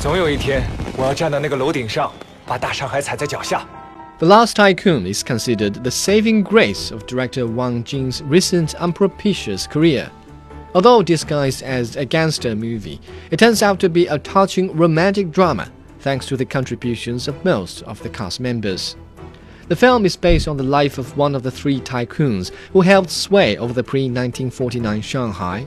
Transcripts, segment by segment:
总有一天，我要站到那个楼顶上，把大上海踩在脚下。The Last Tycoon is considered the saving grace of director Wang Jing's recent unpropitious career. Although disguised as a gangster movie, it turns out to be a touching romantic drama thanks to the contributions of most of the cast members. The film is based on the life of one of the three tycoons who held sway over the pre 1949 Shanghai.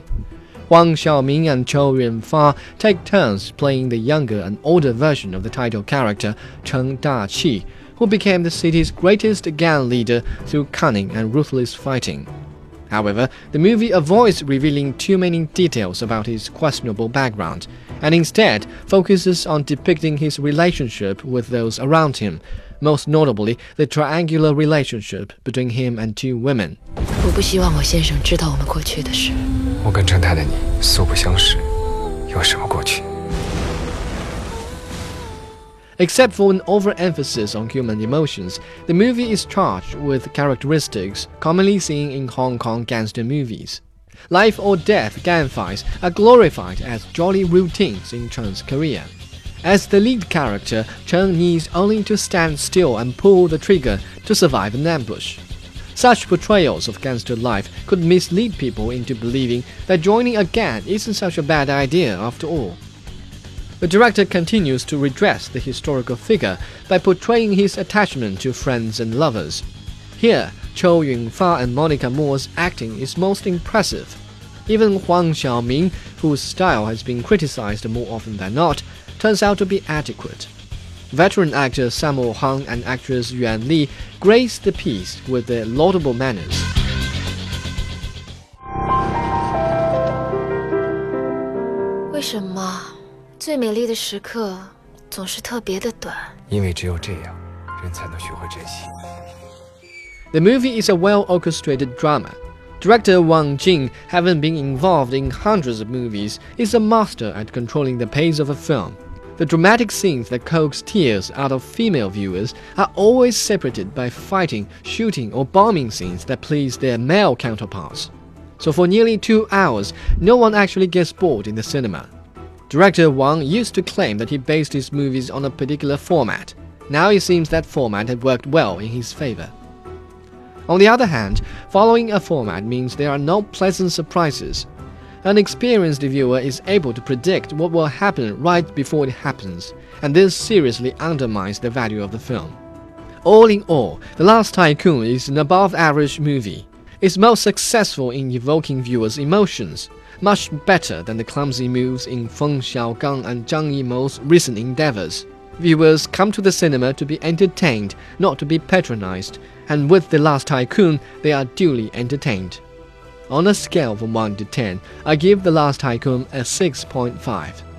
Huang Xiaoming and Chou Yunfa take turns playing the younger and older version of the title character, Cheng Da-qi, who became the city's greatest gang leader through cunning and ruthless fighting. However, the movie avoids revealing too many details about his questionable background, and instead focuses on depicting his relationship with those around him, most notably the triangular relationship between him and two women. 我不希望我先生知道我们过去的事。我跟陈太太你素不相识，有什么过去？Except for an overemphasis on human emotions, the movie is charged with characteristics commonly seen in Hong Kong gangster movies. Life or death gunfights are glorified as jolly routines in Cheng's career. As the lead character, Cheng needs only to stand still and pull the trigger to survive an ambush. Such portrayals of gangster life could mislead people into believing that joining a gang isn't such a bad idea after all. The director continues to redress the historical figure by portraying his attachment to friends and lovers. Here, Chou Yunfa and Monica Moore's acting is most impressive. Even Huang Xiaoming, whose style has been criticized more often than not, turns out to be adequate. Veteran actor Sammo Hung and actress Yuan Li grace the piece with their laudable manners. The movie is a well orchestrated drama. Director Wang Jing, having been involved in hundreds of movies, is a master at controlling the pace of a film. The dramatic scenes that coax tears out of female viewers are always separated by fighting, shooting, or bombing scenes that please their male counterparts. So for nearly two hours, no one actually gets bored in the cinema. Director Wang used to claim that he based his movies on a particular format. Now it seems that format had worked well in his favor. On the other hand, following a format means there are no pleasant surprises. An experienced viewer is able to predict what will happen right before it happens, and this seriously undermines the value of the film. All in all, The Last Tycoon is an above average movie. It's most successful in evoking viewers' emotions, much better than the clumsy moves in Feng Xiaogang and Zhang Yimou's recent endeavors. Viewers come to the cinema to be entertained, not to be patronized, and with The Last Tycoon, they are duly entertained. On a scale from 1 to 10, I give The Last Tycoon a 6.5.